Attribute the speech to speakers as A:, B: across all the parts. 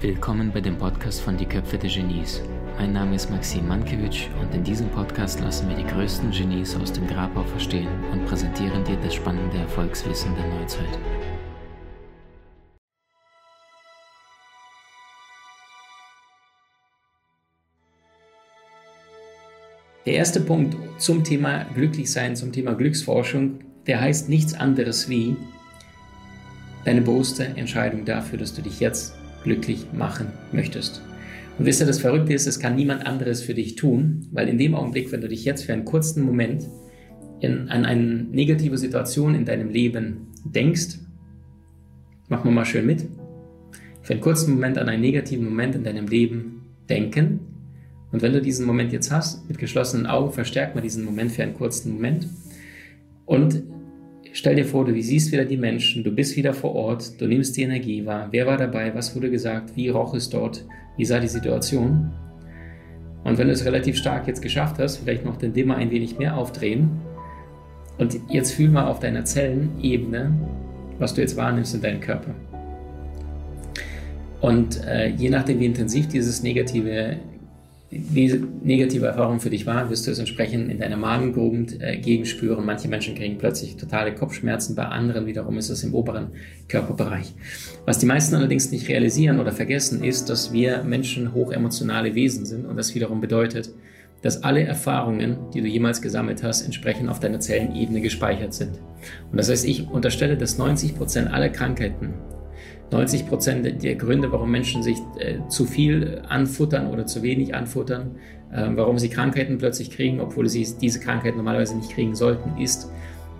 A: Willkommen bei dem Podcast von Die Köpfe der Genies. Mein Name ist Maxim Mankewitsch und in diesem Podcast lassen wir die größten Genies aus dem Grabau verstehen und präsentieren dir das spannende Erfolgswissen der Neuzeit.
B: Der erste Punkt zum Thema Glücklichsein, zum Thema Glücksforschung, der heißt nichts anderes wie deine bewusste Entscheidung dafür, dass du dich jetzt glücklich machen möchtest. Und wisst ihr, das Verrückte ist, es kann niemand anderes für dich tun, weil in dem Augenblick, wenn du dich jetzt für einen kurzen Moment in, an eine negative Situation in deinem Leben denkst, machen wir mal schön mit, für einen kurzen Moment an einen negativen Moment in deinem Leben denken. Und wenn du diesen Moment jetzt hast, mit geschlossenen Augen, verstärkt mal diesen Moment für einen kurzen Moment. Und Stell dir vor, du siehst wieder die Menschen, du bist wieder vor Ort, du nimmst die Energie wahr. Wer war dabei? Was wurde gesagt? Wie roch es dort? Wie sah die Situation? Und wenn du es relativ stark jetzt geschafft hast, vielleicht noch den Dimmer ein wenig mehr aufdrehen. Und jetzt fühl mal auf deiner Zellenebene, was du jetzt wahrnimmst in deinem Körper. Und äh, je nachdem, wie intensiv dieses negative negative Erfahrung für dich war, wirst du es entsprechend in deiner Magengegend äh, gegenspüren. Manche Menschen kriegen plötzlich totale Kopfschmerzen, bei anderen wiederum ist es im oberen Körperbereich. Was die meisten allerdings nicht realisieren oder vergessen, ist, dass wir Menschen hochemotionale Wesen sind und das wiederum bedeutet, dass alle Erfahrungen, die du jemals gesammelt hast, entsprechend auf deiner Zellenebene gespeichert sind. Und das heißt, ich unterstelle, dass 90 Prozent aller Krankheiten 90 Prozent der Gründe, warum Menschen sich äh, zu viel anfuttern oder zu wenig anfuttern, äh, warum sie Krankheiten plötzlich kriegen, obwohl sie diese Krankheit normalerweise nicht kriegen sollten, ist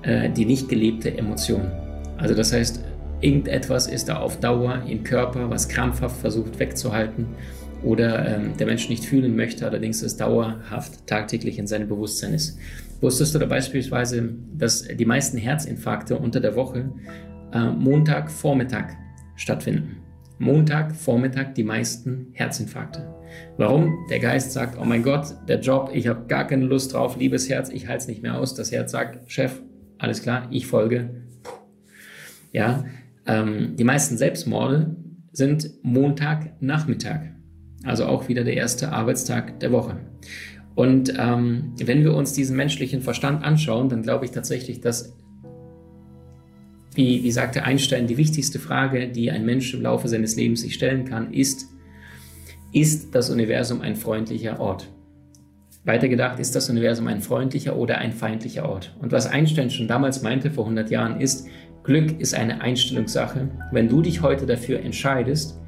B: äh, die nicht gelebte Emotion. Also das heißt, irgendetwas ist da auf Dauer im Körper, was krampfhaft versucht wegzuhalten oder ähm, der Mensch nicht fühlen möchte, allerdings es dauerhaft tagtäglich in seinem Bewusstsein ist. Wusstest du da beispielsweise, dass die meisten Herzinfarkte unter der Woche äh, Montag Vormittag stattfinden. Montag, Vormittag die meisten Herzinfarkte. Warum? Der Geist sagt, oh mein Gott, der Job, ich habe gar keine Lust drauf, liebes Herz, ich halte es nicht mehr aus. Das Herz sagt, Chef, alles klar, ich folge. Ja, ähm, die meisten Selbstmorde sind Montagnachmittag, also auch wieder der erste Arbeitstag der Woche. Und ähm, wenn wir uns diesen menschlichen Verstand anschauen, dann glaube ich tatsächlich, dass wie, wie sagte Einstein, die wichtigste Frage, die ein Mensch im Laufe seines Lebens sich stellen kann, ist, ist das Universum ein freundlicher Ort? Weitergedacht, ist das Universum ein freundlicher oder ein feindlicher Ort? Und was Einstein schon damals meinte, vor 100 Jahren, ist, Glück ist eine Einstellungssache. Wenn du dich heute dafür entscheidest,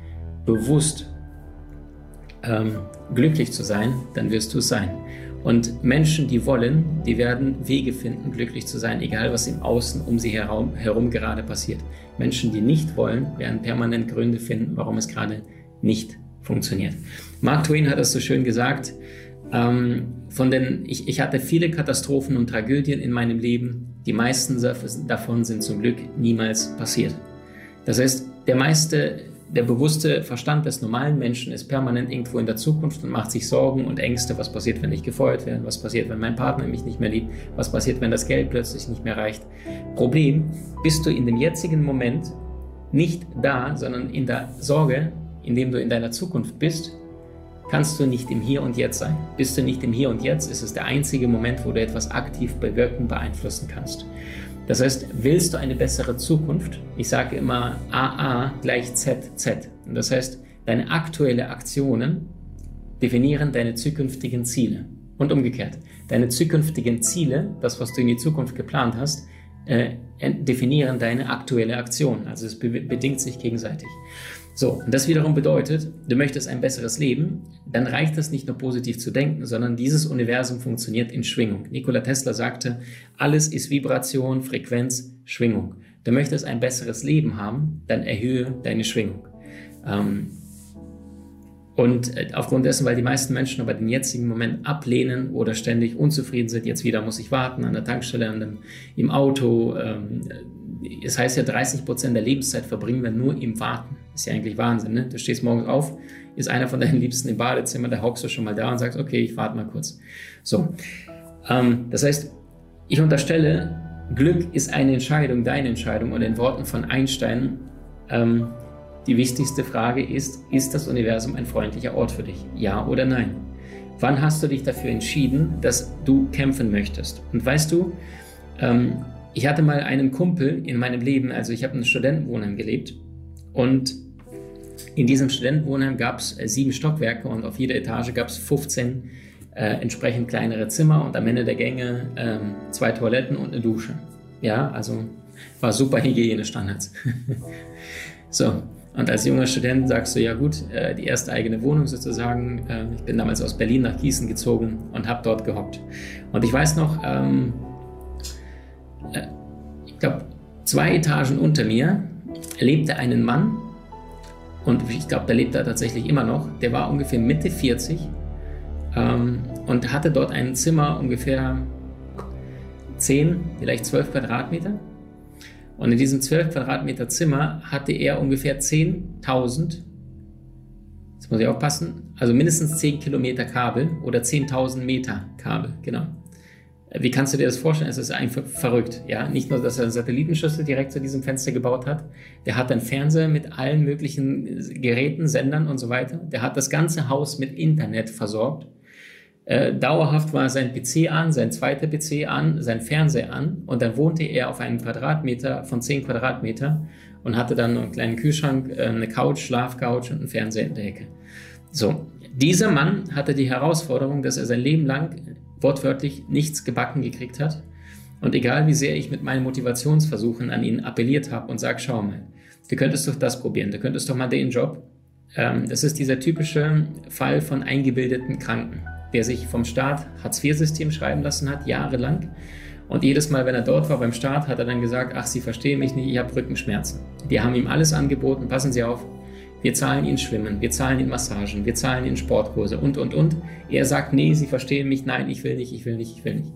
B: bewusst ähm, glücklich zu sein, dann wirst du es sein. Und Menschen, die wollen, die werden Wege finden, glücklich zu sein, egal was im Außen um sie herum, herum gerade passiert. Menschen, die nicht wollen, werden permanent Gründe finden, warum es gerade nicht funktioniert. Mark Twain hat das so schön gesagt. Ähm, von den, ich, ich hatte viele Katastrophen und Tragödien in meinem Leben. Die meisten davon sind zum Glück niemals passiert. Das heißt, der meiste der bewusste Verstand des normalen Menschen ist permanent irgendwo in der Zukunft und macht sich Sorgen und Ängste, was passiert, wenn ich gefeuert werde, was passiert, wenn mein Partner mich nicht mehr liebt, was passiert, wenn das Geld plötzlich nicht mehr reicht. Problem, bist du in dem jetzigen Moment nicht da, sondern in der Sorge, indem du in deiner Zukunft bist, kannst du nicht im Hier und Jetzt sein. Bist du nicht im Hier und Jetzt, ist es der einzige Moment, wo du etwas aktiv bewirken, beeinflussen kannst. Das heißt, willst du eine bessere Zukunft? Ich sage immer AA gleich ZZ. Und das heißt, deine aktuellen Aktionen definieren deine zukünftigen Ziele. Und umgekehrt. Deine zukünftigen Ziele, das, was du in die Zukunft geplant hast, äh, definieren deine aktuelle Aktion. Also es be bedingt sich gegenseitig. So, und das wiederum bedeutet, du möchtest ein besseres Leben, dann reicht es nicht nur positiv zu denken, sondern dieses Universum funktioniert in Schwingung. Nikola Tesla sagte, alles ist Vibration, Frequenz, Schwingung. Du möchtest ein besseres Leben haben, dann erhöhe deine Schwingung. Ähm, und äh, aufgrund dessen, weil die meisten Menschen aber den jetzigen Moment ablehnen oder ständig unzufrieden sind, jetzt wieder muss ich warten an der Tankstelle, an dem, im Auto. Ähm, es heißt ja, 30 Prozent der Lebenszeit verbringen wir nur im Warten. Ist ja eigentlich Wahnsinn, ne? Du stehst morgens auf, ist einer von deinen Liebsten im Badezimmer, da hockst du schon mal da und sagst, okay, ich warte mal kurz. So. Ähm, das heißt, ich unterstelle, Glück ist eine Entscheidung, deine Entscheidung. Und in Worten von Einstein, ähm, die wichtigste Frage ist, ist das Universum ein freundlicher Ort für dich? Ja oder nein? Wann hast du dich dafür entschieden, dass du kämpfen möchtest? Und weißt du, ähm, ich hatte mal einen Kumpel in meinem Leben, also ich habe in einem Studentenwohnheim gelebt und in diesem Studentenwohnheim gab es äh, sieben Stockwerke und auf jeder Etage gab es 15 äh, entsprechend kleinere Zimmer und am Ende der Gänge äh, zwei Toiletten und eine Dusche. Ja, also war super Hygienestandards. so, und als junger Student sagst du, ja gut, äh, die erste eigene Wohnung sozusagen. Äh, ich bin damals aus Berlin nach Gießen gezogen und habe dort gehockt. Und ich weiß noch, ähm, äh, ich glaube, zwei Etagen unter mir lebte ein Mann, und ich glaube, der lebt da tatsächlich immer noch, der war ungefähr Mitte 40 ähm, und hatte dort ein Zimmer ungefähr 10, vielleicht 12 Quadratmeter. Und in diesem 12 Quadratmeter Zimmer hatte er ungefähr 10.000, jetzt muss ich aufpassen, also mindestens 10 Kilometer Kabel oder 10.000 Meter Kabel, genau. Wie kannst du dir das vorstellen? Es ist einfach verrückt. Ja? Nicht nur, dass er einen Satellitenschüssel direkt zu diesem Fenster gebaut hat, der hat einen Fernseher mit allen möglichen Geräten, Sendern und so weiter. Der hat das ganze Haus mit Internet versorgt. Äh, dauerhaft war sein PC an, sein zweiter PC an, sein Fernseher an und dann wohnte er auf einem Quadratmeter von 10 Quadratmeter und hatte dann einen kleinen Kühlschrank, äh, eine Couch, Schlafcouch und einen Fernseher in der Ecke. So, dieser Mann hatte die Herausforderung, dass er sein Leben lang wortwörtlich nichts gebacken gekriegt hat. Und egal wie sehr ich mit meinen Motivationsversuchen an ihn appelliert habe und sage, schau mal, du könntest doch das probieren, du könntest doch mal den Job. Ähm, das ist dieser typische Fall von eingebildeten Kranken der sich vom Staat Hartz-IV-System schreiben lassen hat, jahrelang. Und jedes Mal, wenn er dort war beim Staat, hat er dann gesagt, ach, Sie verstehen mich nicht, ich habe Rückenschmerzen. Die haben ihm alles angeboten, passen Sie auf, wir zahlen Ihnen Schwimmen, wir zahlen Ihnen Massagen, wir zahlen Ihnen Sportkurse und, und, und. Er sagt, nee, Sie verstehen mich, nein, ich will nicht, ich will nicht, ich will nicht.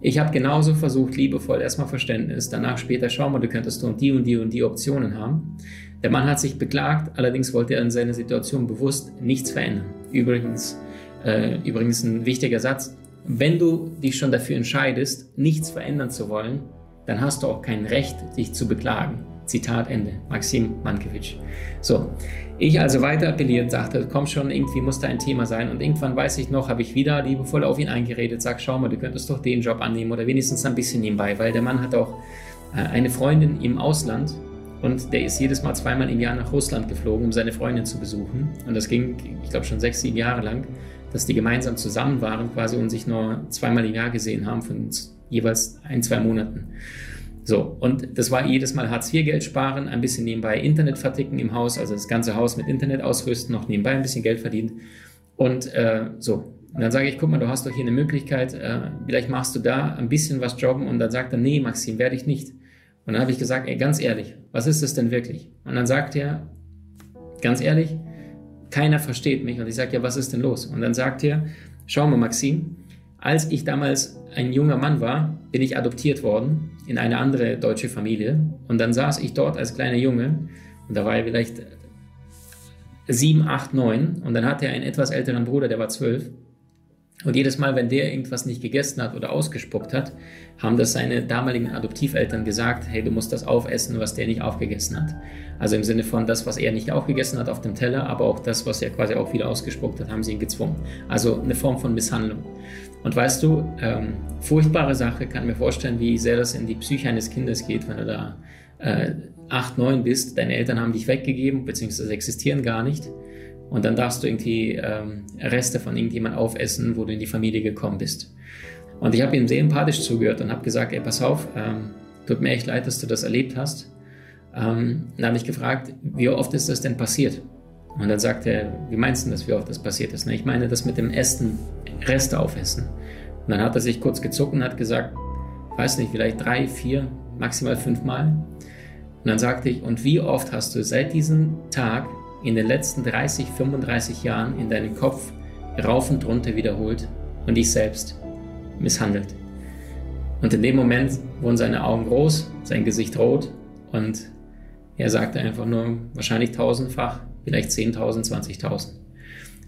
B: Ich habe genauso versucht, liebevoll erstmal Verständnis, danach später, schau mal, du könntest und die und die und die Optionen haben. Der Mann hat sich beklagt, allerdings wollte er in seiner Situation bewusst nichts verändern. Übrigens, äh, übrigens ein wichtiger Satz. Wenn du dich schon dafür entscheidest, nichts verändern zu wollen, dann hast du auch kein Recht, dich zu beklagen. Zitat Ende. Maxim Mankiewicz. So, ich also weiter appelliert, sagte, komm schon, irgendwie muss da ein Thema sein. Und irgendwann weiß ich noch, habe ich wieder liebevoll auf ihn eingeredet, sag, schau mal, du könntest doch den Job annehmen oder wenigstens ein bisschen nebenbei, weil der Mann hat auch äh, eine Freundin im Ausland und der ist jedes Mal zweimal im Jahr nach Russland geflogen, um seine Freundin zu besuchen. Und das ging, ich glaube, schon sechs, sieben Jahre lang dass die gemeinsam zusammen waren quasi und sich nur zweimal im Jahr gesehen haben von jeweils ein, zwei Monaten. So, und das war jedes Mal Hartz-IV-Geld sparen, ein bisschen nebenbei Internet verticken im Haus, also das ganze Haus mit Internet ausrüsten, noch nebenbei ein bisschen Geld verdienen. Und äh, so. Und dann sage ich, guck mal, du hast doch hier eine Möglichkeit, äh, vielleicht machst du da ein bisschen was jobben. Und dann sagt er, nee, Maxim, werde ich nicht. Und dann habe ich gesagt, ey, ganz ehrlich, was ist es denn wirklich? Und dann sagt er, ganz ehrlich, keiner versteht mich. Und ich sage, ja, was ist denn los? Und dann sagt er, schau mal, Maxim, als ich damals ein junger Mann war, bin ich adoptiert worden in eine andere deutsche Familie. Und dann saß ich dort als kleiner Junge und da war er vielleicht sieben, acht, neun. Und dann hatte er einen etwas älteren Bruder, der war zwölf. Und jedes Mal, wenn der irgendwas nicht gegessen hat oder ausgespuckt hat, haben das seine damaligen Adoptiveltern gesagt, hey, du musst das aufessen, was der nicht aufgegessen hat. Also im Sinne von das, was er nicht aufgegessen hat auf dem Teller, aber auch das, was er quasi auch wieder ausgespuckt hat, haben sie ihn gezwungen. Also eine Form von Misshandlung. Und weißt du, ähm, furchtbare Sache, kann mir vorstellen, wie sehr das in die Psyche eines Kindes geht, wenn du da äh, acht, neun bist, deine Eltern haben dich weggegeben, beziehungsweise existieren gar nicht und dann darfst du irgendwie ähm, Reste von irgendjemand aufessen, wo du in die Familie gekommen bist. Und ich habe ihm sehr empathisch zugehört und habe gesagt, ey, pass auf, ähm, tut mir echt leid, dass du das erlebt hast. Ähm, dann habe ich gefragt, wie oft ist das denn passiert? Und dann sagt er, wie meinst du das, wie oft das passiert ist? Na, ich meine das mit dem Essen, Reste aufessen. Und dann hat er sich kurz gezuckt und hat gesagt, weiß nicht, vielleicht drei, vier, maximal fünf Mal. Und dann sagte ich, und wie oft hast du seit diesem Tag in den letzten 30, 35 Jahren in deinem Kopf rauf und runter wiederholt und dich selbst misshandelt. Und in dem Moment wurden seine Augen groß, sein Gesicht rot und er sagte einfach nur wahrscheinlich tausendfach, vielleicht 10.000, 20.000.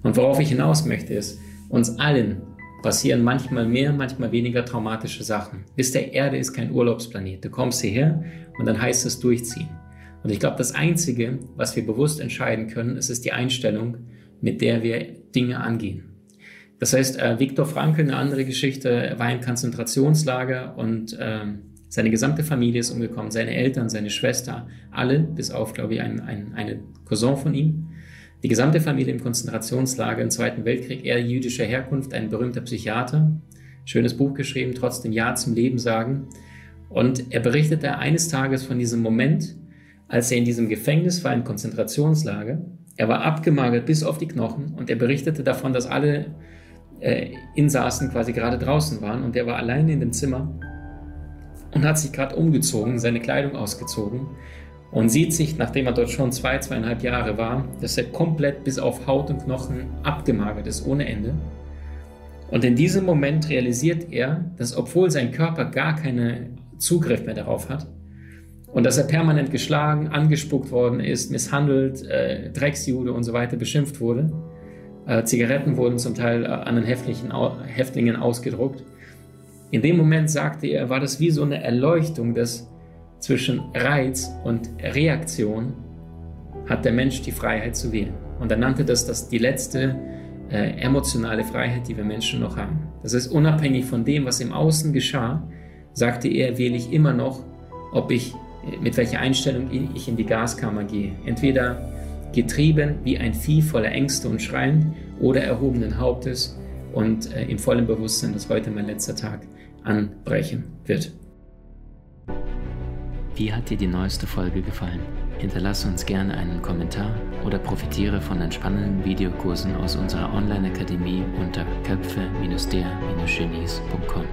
B: Und worauf ich hinaus möchte ist, uns allen passieren manchmal mehr, manchmal weniger traumatische Sachen. Bis der Erde ist kein Urlaubsplanet. Du kommst hierher und dann heißt es durchziehen. Und ich glaube, das Einzige, was wir bewusst entscheiden können, ist, ist die Einstellung, mit der wir Dinge angehen. Das heißt, äh, Viktor Frankl, eine andere Geschichte, war im Konzentrationslager und äh, seine gesamte Familie ist umgekommen, seine Eltern, seine Schwester, alle, bis auf, glaube ich, ein, ein, eine Cousin von ihm. Die gesamte Familie im Konzentrationslager im Zweiten Weltkrieg, er jüdischer Herkunft, ein berühmter Psychiater, schönes Buch geschrieben, trotzdem Ja zum Leben sagen. Und er berichtete eines Tages von diesem Moment, als er in diesem Gefängnis war, im Konzentrationslager. Er war abgemagert bis auf die Knochen und er berichtete davon, dass alle äh, Insassen quasi gerade draußen waren und er war alleine in dem Zimmer und hat sich gerade umgezogen, seine Kleidung ausgezogen und sieht sich, nachdem er dort schon zwei, zweieinhalb Jahre war, dass er komplett bis auf Haut und Knochen abgemagert ist, ohne Ende. Und in diesem Moment realisiert er, dass obwohl sein Körper gar keinen Zugriff mehr darauf hat und dass er permanent geschlagen, angespuckt worden ist, misshandelt, äh, Drecksjude und so weiter beschimpft wurde, äh, Zigaretten wurden zum Teil äh, an den Häftlingen ausgedruckt. In dem Moment sagte er, war das wie so eine Erleuchtung, dass zwischen Reiz und Reaktion hat der Mensch die Freiheit zu wählen. Und er nannte das, das die letzte äh, emotionale Freiheit, die wir Menschen noch haben. Das heißt, unabhängig von dem, was im Außen geschah, sagte er, wähle ich immer noch, ob ich, mit welcher Einstellung ich in die Gaskammer gehe. Entweder getrieben wie ein Vieh voller Ängste und Schreien oder erhobenen Hauptes und äh, im vollen Bewusstsein, dass heute mein letzter Tag anbrechen wird.
A: Wie hat dir die neueste Folge gefallen? Hinterlasse uns gerne einen Kommentar oder profitiere von entspannenden Videokursen aus unserer Online-Akademie unter köpfe-der-genies.com.